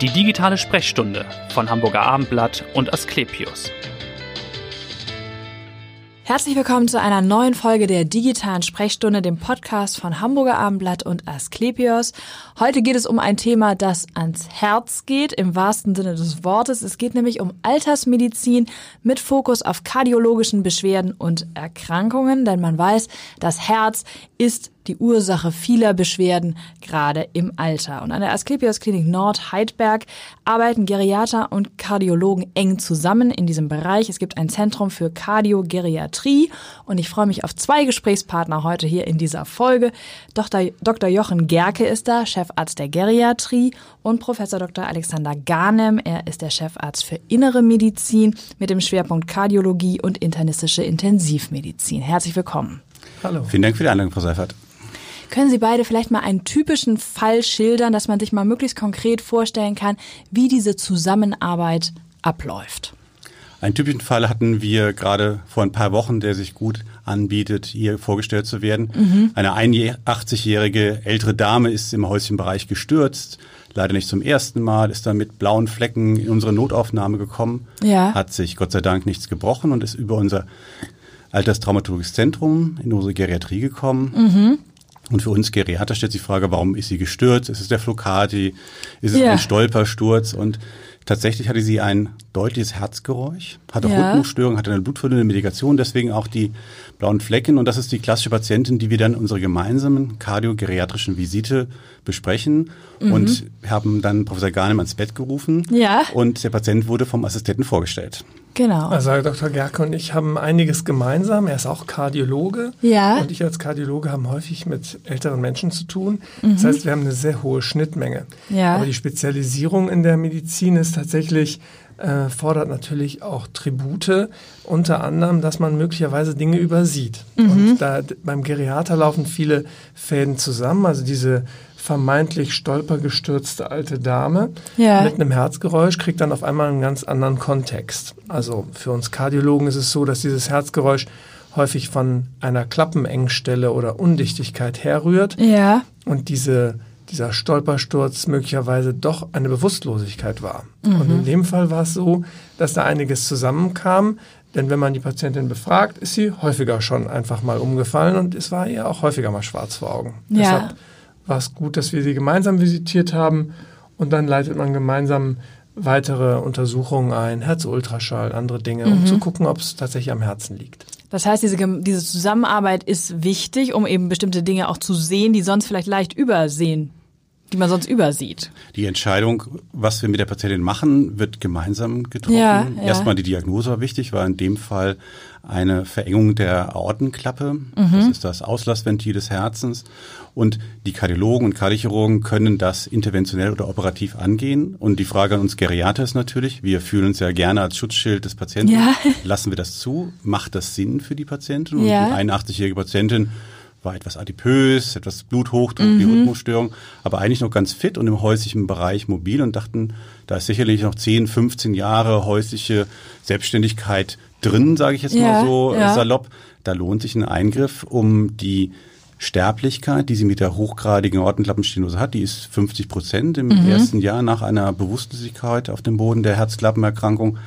Die digitale Sprechstunde von Hamburger Abendblatt und Asklepios. Herzlich willkommen zu einer neuen Folge der digitalen Sprechstunde, dem Podcast von Hamburger Abendblatt und Asklepios. Heute geht es um ein Thema, das ans Herz geht, im wahrsten Sinne des Wortes. Es geht nämlich um Altersmedizin mit Fokus auf kardiologischen Beschwerden und Erkrankungen, denn man weiß, das Herz ist die Ursache vieler Beschwerden, gerade im Alter. Und an der Asklepios Klinik Nord Heidberg arbeiten Geriater und Kardiologen eng zusammen in diesem Bereich. Es gibt ein Zentrum für Kardiogeriatrie und ich freue mich auf zwei Gesprächspartner heute hier in dieser Folge. Dr. Dr. Jochen Gerke ist da, Chefarzt der Geriatrie und Professor Dr. Alexander Garnem. Er ist der Chefarzt für Innere Medizin mit dem Schwerpunkt Kardiologie und internistische Intensivmedizin. Herzlich willkommen. Hallo. Vielen Dank für die Einladung, Frau Seifert. Können Sie beide vielleicht mal einen typischen Fall schildern, dass man sich mal möglichst konkret vorstellen kann, wie diese Zusammenarbeit abläuft? Einen typischen Fall hatten wir gerade vor ein paar Wochen, der sich gut anbietet, hier vorgestellt zu werden. Mhm. Eine 81-jährige ältere Dame ist im häuslichen Bereich gestürzt, leider nicht zum ersten Mal, ist dann mit blauen Flecken in unsere Notaufnahme gekommen, ja. hat sich Gott sei Dank nichts gebrochen und ist über unser Alterstraumatologisches Zentrum in unsere Geriatrie gekommen. Mhm. Und für uns Geriater stellt sich die Frage, warum ist sie gestürzt? Ist es der Flocati? Ist es ja. ein Stolpersturz? Und tatsächlich hatte sie ein deutliches Herzgeräusch, hatte ja. Rhythmusstörung, hatte eine blutverdünnende Medikation, deswegen auch die blauen Flecken. Und das ist die klassische Patientin, die wir dann in unserer gemeinsamen kardiogeriatrischen Visite besprechen mhm. und haben dann Professor Garnem ans Bett gerufen. Ja. Und der Patient wurde vom Assistenten vorgestellt. Genau. Also Herr Dr. Gerke und ich haben einiges gemeinsam. Er ist auch Kardiologe. Ja. Und ich als Kardiologe haben häufig mit älteren Menschen zu tun. Mhm. Das heißt, wir haben eine sehr hohe Schnittmenge. Ja. Aber die Spezialisierung in der Medizin ist tatsächlich äh, fordert natürlich auch Tribute, unter anderem, dass man möglicherweise Dinge übersieht. Mhm. Und da beim Geriater laufen viele Fäden zusammen, also diese vermeintlich stolpergestürzte alte Dame ja. mit einem Herzgeräusch kriegt dann auf einmal einen ganz anderen Kontext. Also für uns Kardiologen ist es so, dass dieses Herzgeräusch häufig von einer Klappenengstelle oder Undichtigkeit herrührt. Ja. Und diese, dieser Stolpersturz möglicherweise doch eine Bewusstlosigkeit war. Mhm. Und in dem Fall war es so, dass da einiges zusammenkam. Denn wenn man die Patientin befragt, ist sie häufiger schon einfach mal umgefallen und es war ihr auch häufiger mal schwarz vor Augen. Ja. Deshalb war es gut, dass wir sie gemeinsam visitiert haben und dann leitet man gemeinsam weitere Untersuchungen ein, Herzultraschall, andere Dinge, um mhm. zu gucken, ob es tatsächlich am Herzen liegt. Das heißt, diese, diese Zusammenarbeit ist wichtig, um eben bestimmte Dinge auch zu sehen, die sonst vielleicht leicht übersehen die man sonst übersieht. Die Entscheidung, was wir mit der Patientin machen, wird gemeinsam getroffen. Ja, ja. Erstmal die Diagnose war wichtig, war in dem Fall eine Verengung der Aortenklappe. Mhm. Das ist das Auslassventil des Herzens. Und die Kardiologen und Kardiochirurgen können das interventionell oder operativ angehen. Und die Frage an uns Geriater ist natürlich, wir fühlen uns ja gerne als Schutzschild des Patienten. Ja. Lassen wir das zu? Macht das Sinn für die Patientin? Und ja. die 81-jährige Patientin war etwas adipös, etwas Bluthochdruck, mhm. die Rhythmusstörung, aber eigentlich noch ganz fit und im häuslichen Bereich mobil und dachten, da ist sicherlich noch 10, 15 Jahre häusliche Selbstständigkeit drin, sage ich jetzt ja, mal so ja. salopp. Da lohnt sich ein Eingriff, um die Sterblichkeit, die sie mit der hochgradigen Ortenklappenstenose hat, die ist 50 Prozent im mhm. ersten Jahr nach einer Bewusstlosigkeit auf dem Boden der Herzklappenerkrankung,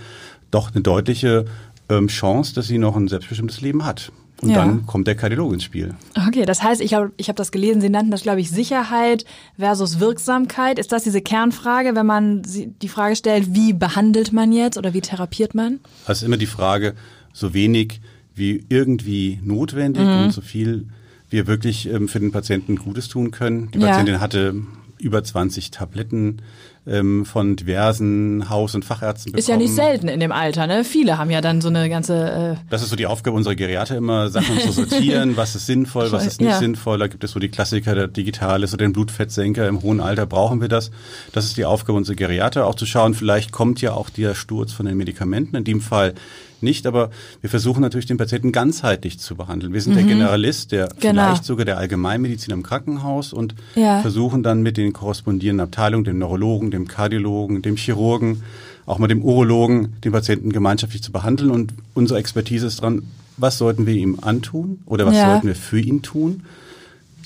doch eine deutliche ähm, Chance, dass sie noch ein selbstbestimmtes Leben hat. Und ja. dann kommt der Kardiologe ins Spiel. Okay, das heißt, ich habe ich hab das gelesen, Sie nannten das, glaube ich, Sicherheit versus Wirksamkeit. Ist das diese Kernfrage, wenn man die Frage stellt, wie behandelt man jetzt oder wie therapiert man? Ist immer die Frage, so wenig wie irgendwie notwendig mhm. und so viel wir wirklich ähm, für den Patienten Gutes tun können. Die Patientin ja. hatte über 20 Tabletten ähm, von diversen Haus- und Fachärzten bekommen. Ist ja nicht selten in dem Alter, ne? Viele haben ja dann so eine ganze. Äh das ist so die Aufgabe unserer Geriater immer, Sachen zu sortieren, was ist sinnvoll, was ist nicht ja. sinnvoll. Da gibt es so die Klassiker, der Digitales oder den Blutfettsenker. Im hohen Alter brauchen wir das. Das ist die Aufgabe unserer Geriater, auch zu schauen, vielleicht kommt ja auch der Sturz von den Medikamenten. In dem Fall nicht, aber wir versuchen natürlich den Patienten ganzheitlich zu behandeln. Wir sind mhm. der Generalist, der genau. vielleicht sogar der Allgemeinmediziner im Krankenhaus und ja. versuchen dann mit den korrespondierenden Abteilungen, dem Neurologen, dem Kardiologen, dem Chirurgen, auch mit dem Urologen, den Patienten gemeinschaftlich zu behandeln. Und unsere Expertise ist dran, was sollten wir ihm antun oder was ja. sollten wir für ihn tun?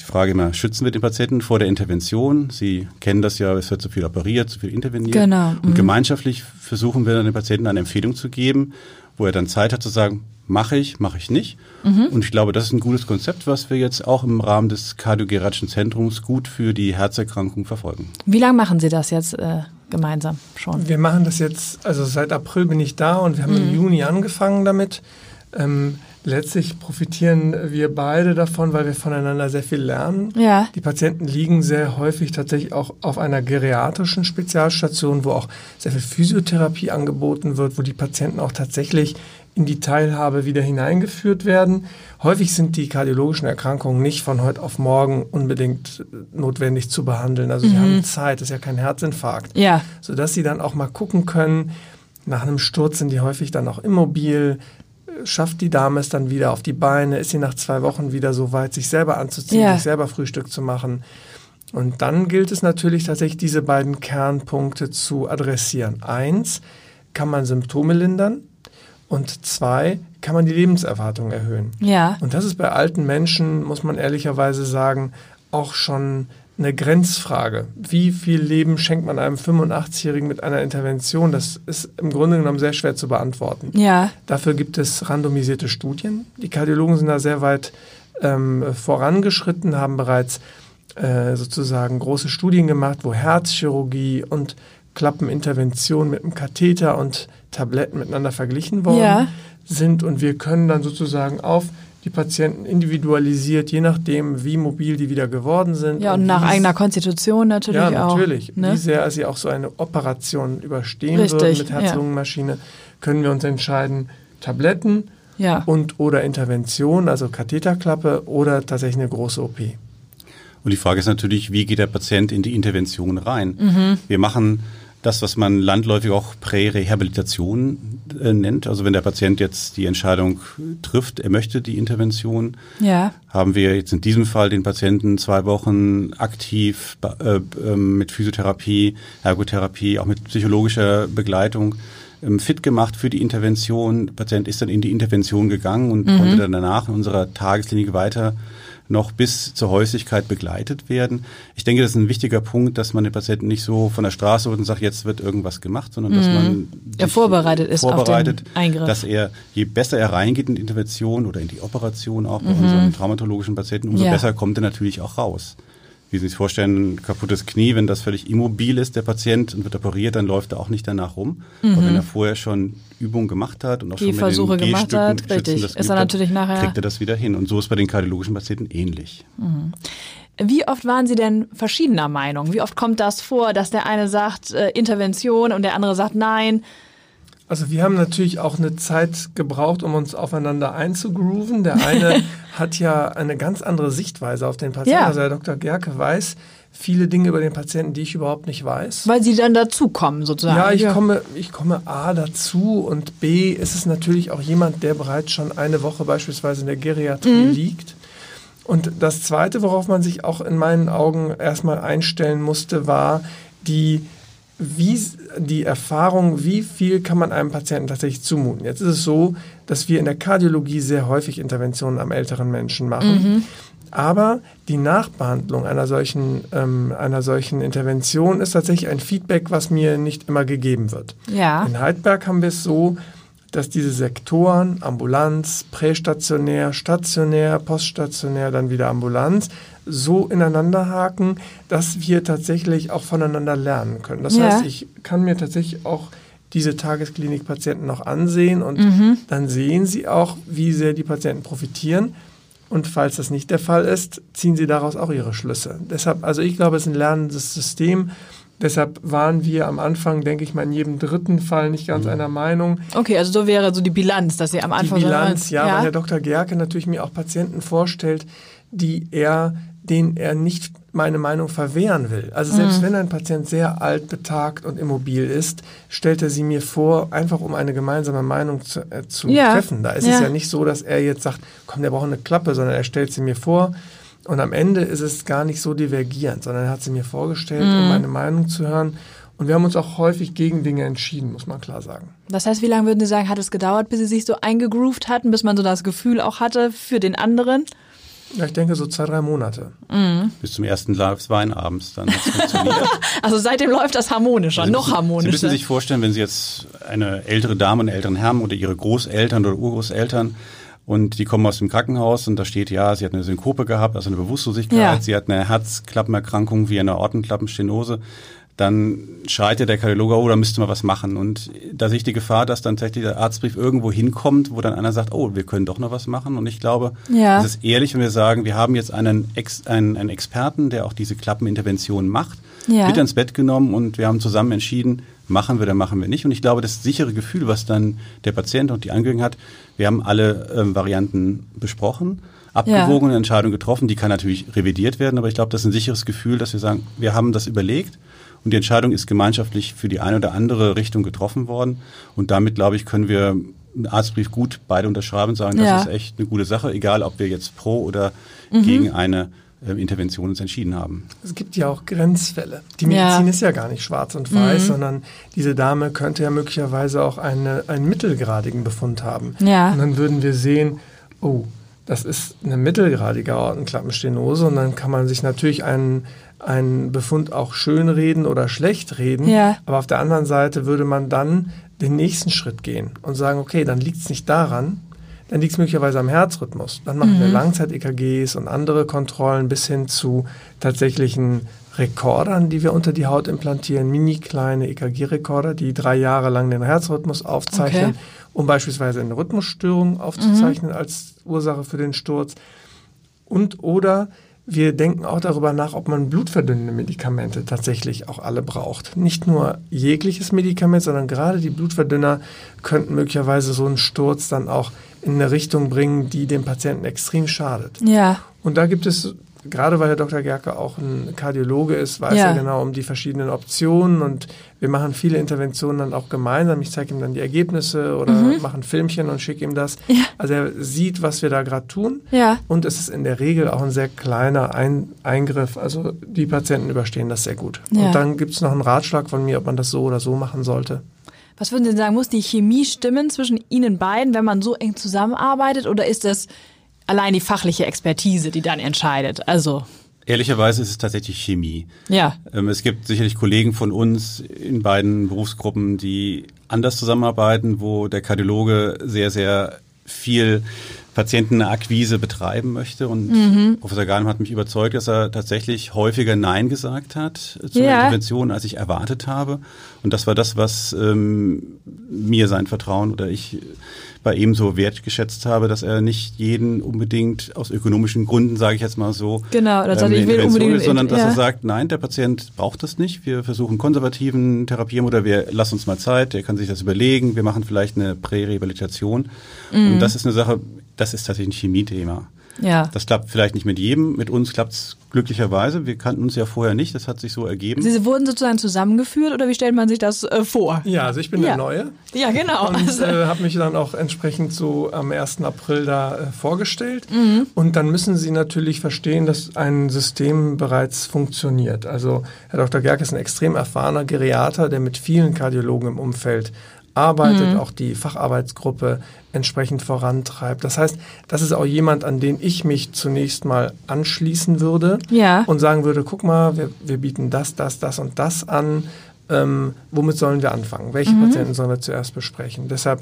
die Frage immer, schützen wir den Patienten vor der Intervention? Sie kennen das ja, es wird zu viel operiert, zu viel interveniert. Genau. Mhm. Und gemeinschaftlich versuchen wir dann den Patienten eine Empfehlung zu geben, wo er dann Zeit hat zu sagen, mache ich, mache ich nicht. Mhm. Und ich glaube, das ist ein gutes Konzept, was wir jetzt auch im Rahmen des Kardiogeratischen Zentrums gut für die Herzerkrankung verfolgen. Wie lange machen Sie das jetzt äh, gemeinsam schon? Wir machen das jetzt, also seit April bin ich da und wir haben mhm. im Juni angefangen damit. Ähm, letztlich profitieren wir beide davon, weil wir voneinander sehr viel lernen. Ja. Die Patienten liegen sehr häufig tatsächlich auch auf einer geriatrischen Spezialstation, wo auch sehr viel Physiotherapie angeboten wird, wo die Patienten auch tatsächlich in die Teilhabe wieder hineingeführt werden. Häufig sind die kardiologischen Erkrankungen nicht von heute auf morgen unbedingt notwendig zu behandeln. Also mhm. sie haben Zeit, das ist ja kein Herzinfarkt. Ja. Sodass sie dann auch mal gucken können, nach einem Sturz sind die häufig dann auch immobil, schafft die Dame es dann wieder auf die Beine, ist sie nach zwei Wochen wieder so weit, sich selber anzuziehen, ja. sich selber Frühstück zu machen. Und dann gilt es natürlich tatsächlich, diese beiden Kernpunkte zu adressieren. Eins, kann man Symptome lindern? Und zwei, kann man die Lebenserwartung erhöhen? Ja. Und das ist bei alten Menschen, muss man ehrlicherweise sagen, auch schon eine Grenzfrage. Wie viel Leben schenkt man einem 85-Jährigen mit einer Intervention? Das ist im Grunde genommen sehr schwer zu beantworten. Ja. Dafür gibt es randomisierte Studien. Die Kardiologen sind da sehr weit ähm, vorangeschritten, haben bereits äh, sozusagen große Studien gemacht, wo Herzchirurgie und Klappenintervention mit einem Katheter und Tabletten miteinander verglichen worden ja. sind. Und wir können dann sozusagen auf die Patienten individualisiert, je nachdem, wie mobil die wieder geworden sind. Ja, und, und nach eigener Konstitution natürlich auch. Ja, natürlich. Ne? Wie sehr sie auch so eine Operation überstehen Richtig, würden mit Herz-Lungen-Maschine, können wir uns entscheiden, Tabletten ja. und oder Intervention, also Katheterklappe oder tatsächlich eine große OP. Und die Frage ist natürlich, wie geht der Patient in die Intervention rein? Mhm. Wir machen das, was man landläufig auch Prärehabilitation äh, nennt. Also wenn der Patient jetzt die Entscheidung trifft, er möchte die Intervention, ja. haben wir jetzt in diesem Fall den Patienten zwei Wochen aktiv äh, äh, mit Physiotherapie, Ergotherapie, auch mit psychologischer Begleitung ähm, fit gemacht für die Intervention. Der Patient ist dann in die Intervention gegangen und mhm. konnte dann danach in unserer Tagesklinik weiter noch bis zur Häuslichkeit begleitet werden. Ich denke, das ist ein wichtiger Punkt, dass man den Patienten nicht so von der Straße holt und sagt, jetzt wird irgendwas gemacht, sondern dass mhm. man ja, vorbereitet ist vorbereitet, auf den Eingriff. dass er, je besser er reingeht in die Intervention oder in die Operation auch bei mhm. unseren traumatologischen Patienten, umso ja. besser kommt er natürlich auch raus wie Sie sich vorstellen, ein kaputtes Knie, wenn das völlig immobil ist, der Patient, und wird operiert, dann läuft er auch nicht danach rum. Mhm. Aber wenn er vorher schon Übungen gemacht hat und auch schon Versuche mit den gemacht hat, richtig, ist er natürlich hat, nachher kriegt er das wieder hin. Und so ist bei den kardiologischen Patienten ähnlich. Mhm. Wie oft waren Sie denn verschiedener Meinung? Wie oft kommt das vor, dass der eine sagt äh, Intervention und der andere sagt Nein? Also wir haben natürlich auch eine Zeit gebraucht, um uns aufeinander einzugrooven. Der eine hat ja eine ganz andere Sichtweise auf den Patienten. Ja. Also Herr Dr. Gerke weiß viele Dinge über den Patienten, die ich überhaupt nicht weiß. Weil sie dann dazukommen sozusagen. Ja, ich ja. komme, ich komme A dazu und B ist es natürlich auch jemand, der bereits schon eine Woche beispielsweise in der Geriatrie mhm. liegt. Und das Zweite, worauf man sich auch in meinen Augen erstmal einstellen musste, war die wie die Erfahrung, wie viel kann man einem Patienten tatsächlich zumuten. Jetzt ist es so, dass wir in der Kardiologie sehr häufig Interventionen am älteren Menschen machen. Mhm. Aber die Nachbehandlung einer solchen, ähm, einer solchen Intervention ist tatsächlich ein Feedback, was mir nicht immer gegeben wird. Ja. In Heidberg haben wir es so, dass diese Sektoren, Ambulanz, prästationär, stationär, poststationär, dann wieder Ambulanz, so ineinander haken, dass wir tatsächlich auch voneinander lernen können. Das ja. heißt, ich kann mir tatsächlich auch diese Tagesklinikpatienten noch ansehen und mhm. dann sehen sie auch, wie sehr die Patienten profitieren. Und falls das nicht der Fall ist, ziehen sie daraus auch ihre Schlüsse. Deshalb, also ich glaube, es ist ein lernendes System. Deshalb waren wir am Anfang, denke ich mal, in jedem dritten Fall nicht ganz mhm. einer Meinung. Okay, also so wäre so die Bilanz, dass Sie am Anfang. Die Bilanz, ja, ja, weil Herr Dr. Gerke natürlich mir auch Patienten vorstellt, die er den er nicht meine Meinung verwehren will. Also selbst mhm. wenn ein Patient sehr alt, betagt und immobil ist, stellt er sie mir vor, einfach um eine gemeinsame Meinung zu, äh, zu ja. treffen. Da ist ja. es ja nicht so, dass er jetzt sagt, komm, der braucht eine Klappe, sondern er stellt sie mir vor. Und am Ende ist es gar nicht so divergierend, sondern er hat sie mir vorgestellt, mhm. um meine Meinung zu hören. Und wir haben uns auch häufig gegen Dinge entschieden, muss man klar sagen. Das heißt, wie lange würden Sie sagen, hat es gedauert, bis Sie sich so eingegroovt hatten, bis man so das Gefühl auch hatte für den anderen? Ja, ich denke so zwei, drei Monate. Mhm. Bis zum ersten Glas Wein abends, dann also seitdem läuft das harmonischer, also noch müssen, harmonischer. Sie müssen sich vorstellen, wenn Sie jetzt eine ältere Dame, einen älteren Herrn oder Ihre Großeltern oder Urgroßeltern und die kommen aus dem Krankenhaus und da steht, ja, sie hat eine Synkope gehabt, also eine Bewusstlosigkeit, ja. sie hat eine Herzklappenerkrankung wie eine Ortenklappenstenose dann schreit ja der Kardiologe, oh, da müsste man was machen. Und da sehe ich die Gefahr, dass dann tatsächlich der Arztbrief irgendwo hinkommt, wo dann einer sagt, oh, wir können doch noch was machen. Und ich glaube, ja. es ist ehrlich, wenn wir sagen, wir haben jetzt einen, Ex einen, einen Experten, der auch diese Klappenintervention macht, ja. mit ins Bett genommen und wir haben zusammen entschieden, machen wir oder machen wir nicht. Und ich glaube, das sichere Gefühl, was dann der Patient und die Angehörigen hat, wir haben alle ähm, Varianten besprochen, abgewogene ja. Entscheidung getroffen, die kann natürlich revidiert werden, aber ich glaube, das ist ein sicheres Gefühl, dass wir sagen, wir haben das überlegt und die Entscheidung ist gemeinschaftlich für die eine oder andere Richtung getroffen worden. Und damit, glaube ich, können wir einen Arztbrief gut beide unterschreiben und sagen, das ja. ist echt eine gute Sache, egal ob wir jetzt pro oder mhm. gegen eine äh, Intervention uns entschieden haben. Es gibt ja auch Grenzfälle. Die Medizin ja. ist ja gar nicht schwarz und weiß, mhm. sondern diese Dame könnte ja möglicherweise auch eine, einen mittelgradigen Befund haben. Ja. Und dann würden wir sehen, oh, das ist eine mittelgradige Aortenklappenstenose und dann kann man sich natürlich einen einen Befund auch schönreden oder schlecht reden. Ja. Aber auf der anderen Seite würde man dann den nächsten Schritt gehen und sagen, okay, dann liegt es nicht daran, dann liegt es möglicherweise am Herzrhythmus. Dann machen mhm. wir Langzeit-EKGs und andere Kontrollen bis hin zu tatsächlichen Rekordern, die wir unter die Haut implantieren, mini kleine EKG-Rekorder, die drei Jahre lang den Herzrhythmus aufzeichnen, okay. um beispielsweise eine Rhythmusstörung aufzuzeichnen mhm. als Ursache für den Sturz. Und oder wir denken auch darüber nach, ob man blutverdünnende Medikamente tatsächlich auch alle braucht. Nicht nur jegliches Medikament, sondern gerade die Blutverdünner könnten möglicherweise so einen Sturz dann auch in eine Richtung bringen, die dem Patienten extrem schadet. Ja. Und da gibt es gerade weil Herr Dr. Gerke auch ein Kardiologe ist, weiß ja. er genau um die verschiedenen Optionen und wir machen viele Interventionen dann auch gemeinsam. Ich zeige ihm dann die Ergebnisse oder mhm. mache ein Filmchen und schicke ihm das. Ja. Also er sieht, was wir da gerade tun. Ja. Und es ist in der Regel auch ein sehr kleiner ein Eingriff. Also die Patienten überstehen das sehr gut. Ja. Und dann gibt es noch einen Ratschlag von mir, ob man das so oder so machen sollte. Was würden Sie sagen, muss die Chemie stimmen zwischen Ihnen beiden, wenn man so eng zusammenarbeitet? Oder ist das allein die fachliche Expertise, die dann entscheidet. Also Ehrlicherweise ist es tatsächlich Chemie. Ja. Ähm, es gibt sicherlich Kollegen von uns in beiden Berufsgruppen, die anders zusammenarbeiten, wo der Kardiologe sehr, sehr viel Patientenakquise betreiben möchte. Und mhm. Professor Gahnem hat mich überzeugt, dass er tatsächlich häufiger Nein gesagt hat zu ja. Intervention, als ich erwartet habe. Und das war das, was ähm, mir sein Vertrauen oder ich bei ihm so wertgeschätzt habe, dass er nicht jeden unbedingt aus ökonomischen Gründen, sage ich jetzt mal so, genau, oder ähm, ich will unbedingt, sondern dass ja. er sagt, nein, der Patient braucht das nicht. Wir versuchen konservativen Therapien oder wir lassen uns mal Zeit, der kann sich das überlegen, wir machen vielleicht eine Prärehabilitation. Mhm. Und das ist eine Sache, das ist tatsächlich ein Chemiethema. Ja. Das klappt vielleicht nicht mit jedem. Mit uns klappt es glücklicherweise. Wir kannten uns ja vorher nicht. Das hat sich so ergeben. Sie wurden sozusagen zusammengeführt oder wie stellt man sich das äh, vor? Ja, also ich bin ja. der Neue. Ja, genau. Und also. äh, habe mich dann auch entsprechend so am 1. April da äh, vorgestellt. Mhm. Und dann müssen Sie natürlich verstehen, dass ein System bereits funktioniert. Also Herr Dr. Gerke ist ein extrem erfahrener Geriater, der mit vielen Kardiologen im Umfeld arbeitet, mhm. auch die Facharbeitsgruppe entsprechend vorantreibt. Das heißt, das ist auch jemand, an den ich mich zunächst mal anschließen würde ja. und sagen würde, guck mal, wir, wir bieten das, das, das und das an. Ähm, womit sollen wir anfangen? Welche mhm. Patienten sollen wir zuerst besprechen? Deshalb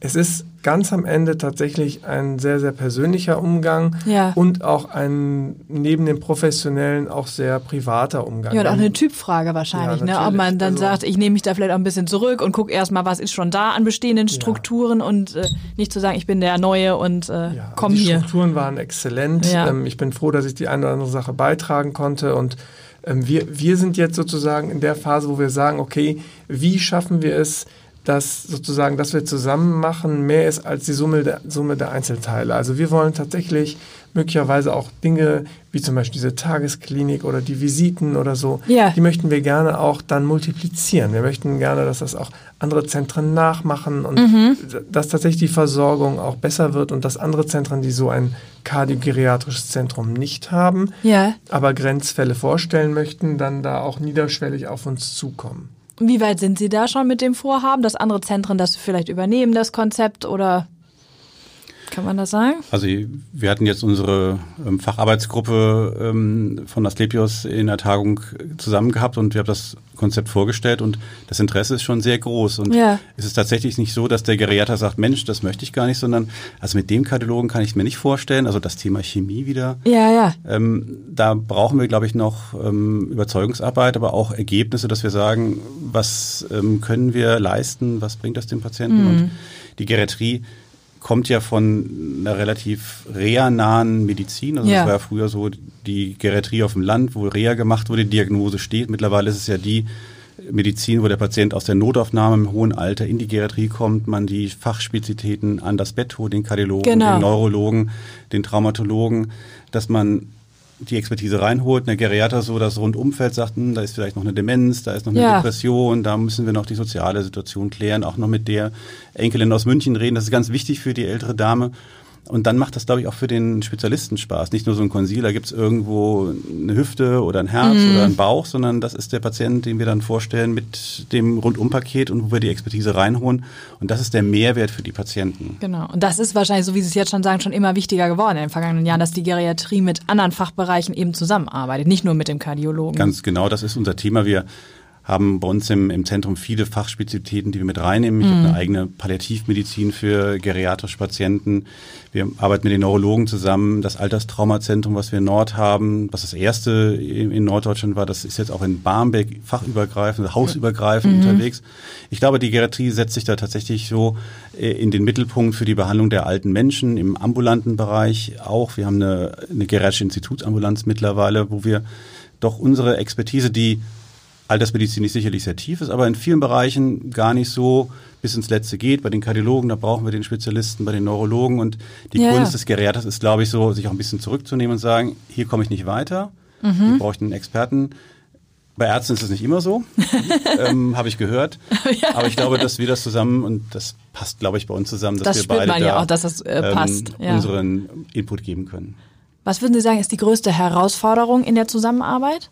es ist ganz am Ende tatsächlich ein sehr, sehr persönlicher Umgang ja. und auch ein neben dem professionellen auch sehr privater Umgang. Ja, und auch eine Typfrage wahrscheinlich, ja, ne? ob man dann also, sagt, ich nehme mich da vielleicht auch ein bisschen zurück und gucke erstmal, was ist schon da an bestehenden Strukturen ja. und äh, nicht zu sagen, ich bin der Neue und äh, ja, komm die hier. Die Strukturen waren exzellent. Ähm, ich bin froh, dass ich die eine oder andere Sache beitragen konnte und ähm, wir, wir sind jetzt sozusagen in der Phase, wo wir sagen, okay, wie schaffen wir es, dass sozusagen, dass wir zusammen machen, mehr ist als die Summe der, Summe der Einzelteile. Also wir wollen tatsächlich möglicherweise auch Dinge wie zum Beispiel diese Tagesklinik oder die Visiten oder so, ja. die möchten wir gerne auch dann multiplizieren. Wir möchten gerne, dass das auch andere Zentren nachmachen und mhm. dass tatsächlich die Versorgung auch besser wird und dass andere Zentren, die so ein kardiogeriatrisches Zentrum nicht haben, ja. aber Grenzfälle vorstellen möchten, dann da auch niederschwellig auf uns zukommen. Wie weit sind Sie da schon mit dem Vorhaben, dass andere Zentren das vielleicht übernehmen, das Konzept oder? Kann man das sagen? Also wir hatten jetzt unsere ähm, Facharbeitsgruppe ähm, von Asklepios in der Tagung zusammen gehabt und wir haben das Konzept vorgestellt und das Interesse ist schon sehr groß. Und ja. es ist tatsächlich nicht so, dass der Geriater sagt, Mensch, das möchte ich gar nicht, sondern also mit dem Kardiologen kann ich es mir nicht vorstellen. Also das Thema Chemie wieder. Ja, ja. Ähm, da brauchen wir, glaube ich, noch ähm, Überzeugungsarbeit, aber auch Ergebnisse, dass wir sagen, was ähm, können wir leisten, was bringt das dem Patienten? Mhm. Und die Geriatrie kommt ja von einer relativ reha-nahen Medizin. Also ja. das war ja früher so die Geriatrie auf dem Land, wo Reha gemacht wurde, die Diagnose steht. Mittlerweile ist es ja die Medizin, wo der Patient aus der Notaufnahme im hohen Alter in die Geriatrie kommt, man die Fachspezialitäten an das Bett holt, den Kardiologen, genau. den Neurologen, den Traumatologen, dass man die Expertise reinholt, eine Geriater so das Rundumfeld sagt, hm, da ist vielleicht noch eine Demenz, da ist noch eine ja. Depression, da müssen wir noch die soziale Situation klären, auch noch mit der Enkelin aus München reden. Das ist ganz wichtig für die ältere Dame. Und dann macht das, glaube ich, auch für den Spezialisten Spaß. Nicht nur so ein Konsil, da gibt's irgendwo eine Hüfte oder ein Herz mhm. oder ein Bauch, sondern das ist der Patient, den wir dann vorstellen mit dem Rundumpaket und wo wir die Expertise reinholen. Und das ist der Mehrwert für die Patienten. Genau. Und das ist wahrscheinlich, so wie Sie es jetzt schon sagen, schon immer wichtiger geworden in den vergangenen Jahren, dass die Geriatrie mit anderen Fachbereichen eben zusammenarbeitet, nicht nur mit dem Kardiologen. Ganz genau, das ist unser Thema. Wir haben bei uns im, im Zentrum viele Fachspezialitäten, die wir mit reinnehmen. Ich mhm. habe eine eigene Palliativmedizin für geriatrische Patienten. Wir arbeiten mit den Neurologen zusammen. Das Alterstraumazentrum, was wir in Nord haben, was das erste in, in Norddeutschland war, das ist jetzt auch in Barmbek fachübergreifend, hausübergreifend mhm. unterwegs. Ich glaube, die Geriatrie setzt sich da tatsächlich so äh, in den Mittelpunkt für die Behandlung der alten Menschen im ambulanten Bereich auch. Wir haben eine, eine geriatrische Institutsambulanz mittlerweile, wo wir doch unsere Expertise, die altersmedizinisch sicherlich sehr tief ist, aber in vielen Bereichen gar nicht so bis ins Letzte geht. Bei den Kardiologen, da brauchen wir den Spezialisten, bei den Neurologen und die ja. Kunst des Geriaters ist, glaube ich, so, sich auch ein bisschen zurückzunehmen und sagen, hier komme ich nicht weiter, mhm. hier brauche ich einen Experten. Bei Ärzten ist es nicht immer so, ähm, habe ich gehört. ja. Aber ich glaube, dass wir das zusammen und das passt, glaube ich, bei uns zusammen, dass das wir beide man ja auch, dass das äh, ähm, passt. Ähm, unseren Input geben können. Was würden Sie sagen, ist die größte Herausforderung in der Zusammenarbeit?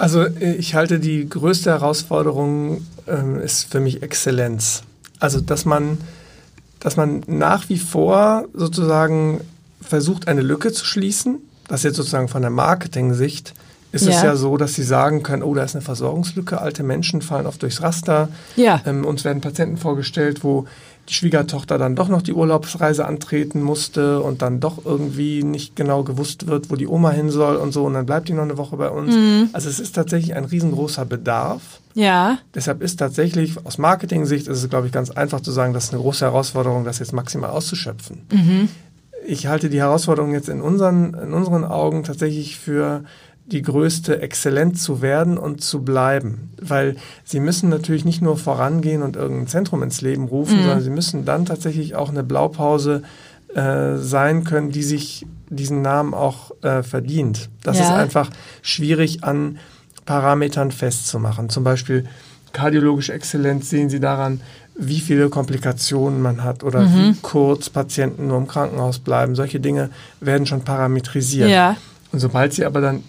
Also äh, ich halte die größte Herausforderung äh, ist für mich Exzellenz. Also dass man, dass man nach wie vor sozusagen versucht, eine Lücke zu schließen. Das ist jetzt sozusagen von der Marketing-Sicht ist ja. es ja so, dass sie sagen können, oh, da ist eine Versorgungslücke, alte Menschen fallen oft durchs Raster. Ja. Ähm, uns werden Patienten vorgestellt, wo Schwiegertochter dann doch noch die Urlaubsreise antreten musste und dann doch irgendwie nicht genau gewusst wird, wo die Oma hin soll und so und dann bleibt die noch eine Woche bei uns. Mhm. Also es ist tatsächlich ein riesengroßer Bedarf. Ja. Deshalb ist tatsächlich aus Marketing-Sicht ist es, glaube ich, ganz einfach zu sagen, das ist eine große Herausforderung, das jetzt maximal auszuschöpfen. Mhm. Ich halte die Herausforderung jetzt in unseren, in unseren Augen tatsächlich für die größte Exzellenz zu werden und zu bleiben. Weil sie müssen natürlich nicht nur vorangehen und irgendein Zentrum ins Leben rufen, mhm. sondern sie müssen dann tatsächlich auch eine Blaupause äh, sein können, die sich diesen Namen auch äh, verdient. Das ja. ist einfach schwierig an Parametern festzumachen. Zum Beispiel kardiologische Exzellenz sehen Sie daran, wie viele Komplikationen man hat oder mhm. wie kurz Patienten nur im Krankenhaus bleiben. Solche Dinge werden schon parametrisiert. Ja. Und sobald Sie aber dann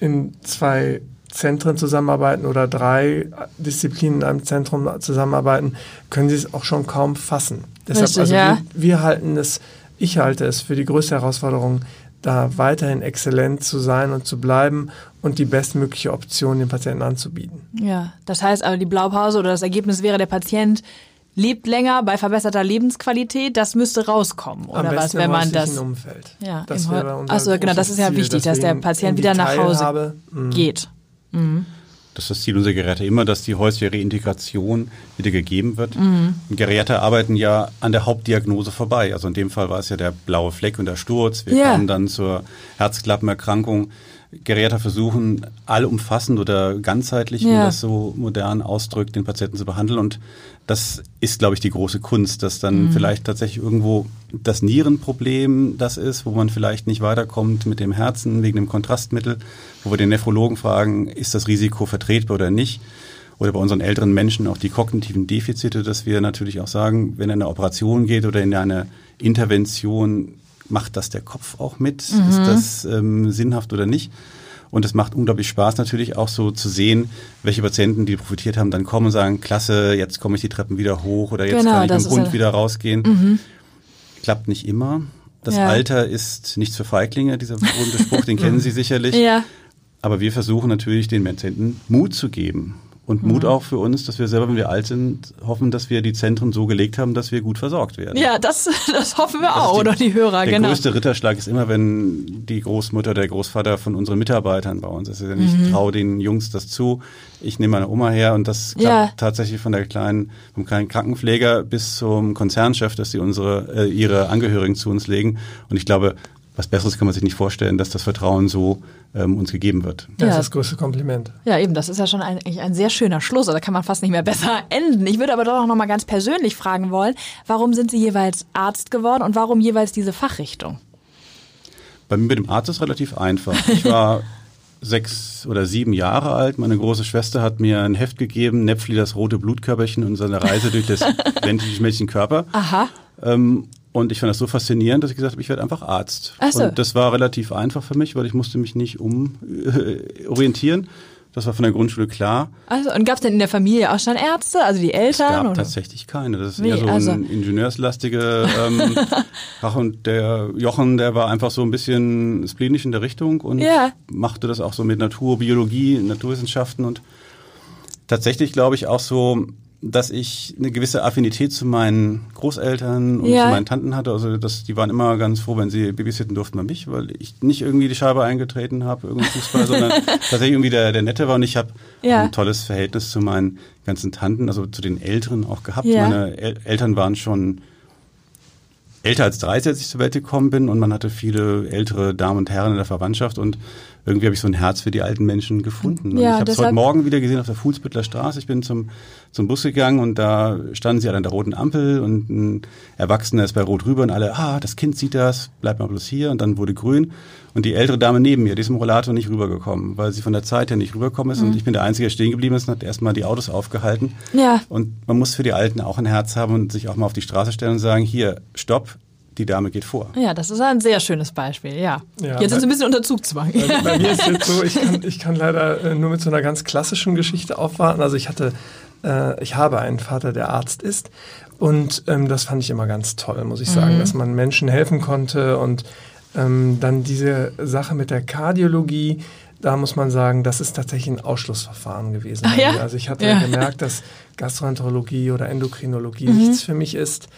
in zwei Zentren zusammenarbeiten oder drei Disziplinen in einem Zentrum zusammenarbeiten, können sie es auch schon kaum fassen. Deshalb, Richtig, also ja. wir, wir halten es, ich halte es für die größte Herausforderung, da weiterhin exzellent zu sein und zu bleiben und die bestmögliche Option den Patienten anzubieten. Ja, das heißt aber, die Blaupause oder das Ergebnis wäre, der Patient lebt länger bei verbesserter Lebensqualität, das müsste rauskommen oder Am was, wenn man das Umfeld. Ja, das also genau, das ist ja wichtig, dass, dass der Patient wieder nach Hause mhm. geht. Mhm. Das ist das Ziel unserer Geräte immer, dass die häusliche Reintegration wieder gegeben wird. Mhm. Geräte arbeiten ja an der Hauptdiagnose vorbei. Also in dem Fall war es ja der blaue Fleck und der Sturz. Wir ja. kamen dann zur Herzklappenerkrankung. Geräte versuchen, allumfassend oder ganzheitlich, ja. wie man das so modern ausdrückt, den Patienten zu behandeln. Und das ist, glaube ich, die große Kunst, dass dann mhm. vielleicht tatsächlich irgendwo das Nierenproblem das ist, wo man vielleicht nicht weiterkommt mit dem Herzen wegen dem Kontrastmittel, wo wir den Nephrologen fragen, ist das Risiko vertretbar oder nicht? Oder bei unseren älteren Menschen auch die kognitiven Defizite, dass wir natürlich auch sagen, wenn er in eine Operation geht oder in eine Intervention, macht das der Kopf auch mit? Mhm. Ist das ähm, sinnhaft oder nicht? Und es macht unglaublich Spaß natürlich auch so zu sehen, welche Patienten, die profitiert haben, dann kommen und sagen, klasse, jetzt komme ich die Treppen wieder hoch oder jetzt genau, kann ich mit dem Hund wieder rausgehen. Mhm. Klappt nicht immer. Das ja. Alter ist nichts für Feiglinge, dieser berühmte Spruch, den kennen Sie sicherlich. Ja. Aber wir versuchen natürlich den Patienten Mut zu geben und Mut mhm. auch für uns, dass wir selber, wenn wir alt sind, hoffen, dass wir die Zentren so gelegt haben, dass wir gut versorgt werden. Ja, das, das hoffen wir das auch, die, oder die Hörer, der genau. Der größte Ritterschlag ist immer, wenn die Großmutter, der Großvater von unseren Mitarbeitern bei uns ist. Also ich mhm. traue den Jungs das zu. Ich nehme meine Oma her und das klappt ja. tatsächlich von der kleinen, vom kleinen Krankenpfleger bis zum Konzernchef, dass sie unsere, äh, ihre Angehörigen zu uns legen. Und ich glaube, was Besseres kann man sich nicht vorstellen, dass das Vertrauen so ähm, uns gegeben wird. Das ja. ist das größte Kompliment. Ja, eben, das ist ja schon ein, eigentlich ein sehr schöner Schluss. Da kann man fast nicht mehr besser enden. Ich würde aber doch noch mal ganz persönlich fragen wollen, warum sind Sie jeweils Arzt geworden und warum jeweils diese Fachrichtung? Bei mir mit dem Arzt ist relativ einfach. Ich war sechs oder sieben Jahre alt. Meine große Schwester hat mir ein Heft gegeben, Nepfli, das rote Blutkörperchen und seine Reise durch das ländliche Mädchenkörper. Aha. Ähm, und ich fand das so faszinierend, dass ich gesagt habe, ich werde einfach Arzt. Ach so. Und das war relativ einfach für mich, weil ich musste mich nicht umorientieren. Äh, das war von der Grundschule klar. Also, und gab es denn in der Familie auch schon Ärzte, also die Eltern? Es gab oder? tatsächlich keine. Das ist nee, eher so also. ein ingenieurslastige ähm, Ach, und der Jochen, der war einfach so ein bisschen splinisch in der Richtung und ja. machte das auch so mit Natur, Biologie, Naturwissenschaften und tatsächlich glaube ich auch so dass ich eine gewisse Affinität zu meinen Großeltern und ja. zu meinen Tanten hatte. Also das, die waren immer ganz froh, wenn sie babysitten durften bei mich, weil ich nicht irgendwie die Scheibe eingetreten habe, irgendwie Fußball, sondern tatsächlich irgendwie der, der Nette war. Und ich habe ja. ein tolles Verhältnis zu meinen ganzen Tanten, also zu den Älteren auch gehabt. Ja. Meine El Eltern waren schon älter als 30, als ich zur Welt gekommen bin und man hatte viele ältere Damen und Herren in der Verwandtschaft und irgendwie habe ich so ein Herz für die alten Menschen gefunden. Und ja, ich habe es heute Morgen wieder gesehen auf der Fuhlsbüttler Straße. Ich bin zum, zum Bus gegangen und da standen sie alle an der roten Ampel und ein Erwachsener ist bei Rot rüber und alle, ah, das Kind sieht das, bleib mal bloß hier. Und dann wurde grün. Und die ältere Dame neben mir, die ist im Rollator nicht rübergekommen, weil sie von der Zeit her nicht rübergekommen ist. Mhm. Und ich bin der Einzige, der stehen geblieben ist und hat erstmal die Autos aufgehalten. Ja. Und man muss für die Alten auch ein Herz haben und sich auch mal auf die Straße stellen und sagen, hier, stopp, die Dame geht vor. Ja, das ist ein sehr schönes Beispiel, ja. ja jetzt ist ein bisschen unter Zugzwang. Bei, bei mir ist es jetzt so, ich kann, ich kann leider äh, nur mit so einer ganz klassischen Geschichte aufwarten. Also ich hatte, äh, ich habe einen Vater, der Arzt ist und ähm, das fand ich immer ganz toll, muss ich sagen, mhm. dass man Menschen helfen konnte und ähm, dann diese Sache mit der Kardiologie, da muss man sagen, das ist tatsächlich ein Ausschlussverfahren gewesen. Ach, ja? Also ich hatte ja. gemerkt, dass Gastroenterologie oder Endokrinologie mhm. nichts für mich ist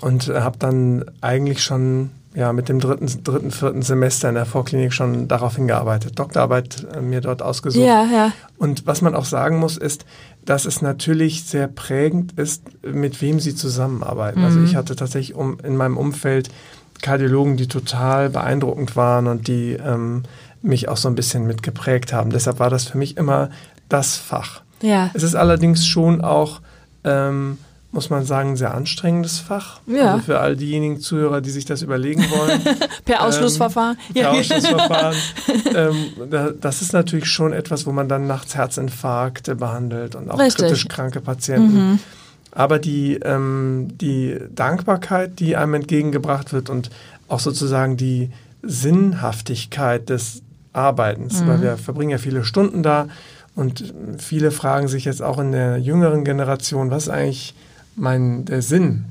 und habe dann eigentlich schon ja, mit dem dritten, dritten, vierten Semester in der Vorklinik schon darauf hingearbeitet, Doktorarbeit äh, mir dort ausgesucht. Ja, ja. Und was man auch sagen muss, ist, dass es natürlich sehr prägend ist, mit wem sie zusammenarbeiten. Also mhm. Also ich hatte tatsächlich um, in meinem Umfeld Kardiologen, die total beeindruckend waren und die ähm, mich auch so ein bisschen mitgeprägt haben. Deshalb war das für mich immer das Fach. Ja. Es ist allerdings schon auch ähm, muss man sagen, ein sehr anstrengendes Fach. Ja. Also für all diejenigen Zuhörer, die sich das überlegen wollen. per Ausschlussverfahren. Ähm, per Ausschlussverfahren. ähm, das ist natürlich schon etwas, wo man dann nachts Herzinfarkte behandelt und auch Richtig. kritisch kranke Patienten. Mhm. Aber die, ähm, die Dankbarkeit, die einem entgegengebracht wird und auch sozusagen die Sinnhaftigkeit des Arbeitens, mhm. weil wir verbringen ja viele Stunden da und viele fragen sich jetzt auch in der jüngeren Generation, was eigentlich mein, der Sinn.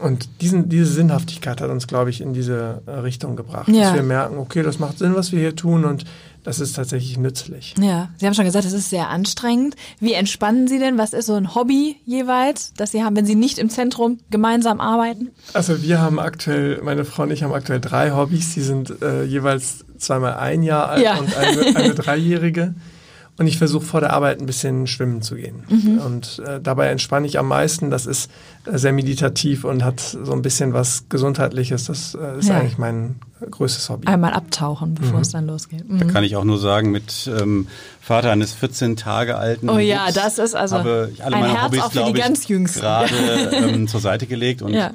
Und diesen, diese Sinnhaftigkeit hat uns, glaube ich, in diese äh, Richtung gebracht. Ja. Dass wir merken, okay, das macht Sinn, was wir hier tun und das ist tatsächlich nützlich. Ja, Sie haben schon gesagt, es ist sehr anstrengend. Wie entspannen Sie denn? Was ist so ein Hobby jeweils, das Sie haben, wenn Sie nicht im Zentrum gemeinsam arbeiten? Also wir haben aktuell, meine Frau und ich haben aktuell drei Hobbys. Die sind äh, jeweils zweimal ein Jahr alt ja. und eine, eine Dreijährige. Und ich versuche vor der Arbeit ein bisschen schwimmen zu gehen. Mhm. Und äh, dabei entspanne ich am meisten. Das ist äh, sehr meditativ und hat so ein bisschen was Gesundheitliches. Das äh, ist ja. eigentlich mein größtes Hobby. Einmal abtauchen, bevor mhm. es dann losgeht. Mhm. Da kann ich auch nur sagen, mit ähm, Vater eines 14 Tage alten Oh ja, Hubs das ist also habe ich alle ein meine Herz Hobbys, auch für die ganz Jüngsten. gerade ähm, zur Seite gelegt und ja.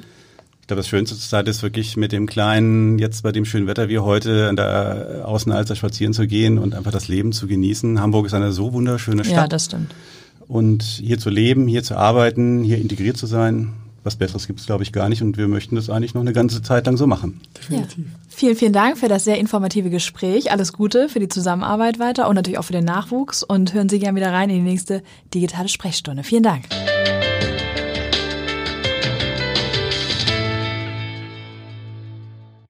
Ich glaube, das schönste zur Zeit ist wirklich mit dem Kleinen, jetzt bei dem schönen Wetter wie heute, an der äh, Außenalster spazieren zu gehen und einfach das Leben zu genießen. Hamburg ist eine so wunderschöne Stadt. Ja, das stimmt. Und hier zu leben, hier zu arbeiten, hier integriert zu sein, was Besseres gibt es, glaube ich, gar nicht. Und wir möchten das eigentlich noch eine ganze Zeit lang so machen. Definitiv. Ja. Vielen, vielen Dank für das sehr informative Gespräch. Alles Gute für die Zusammenarbeit weiter und natürlich auch für den Nachwuchs. Und hören Sie gerne wieder rein in die nächste digitale Sprechstunde. Vielen Dank.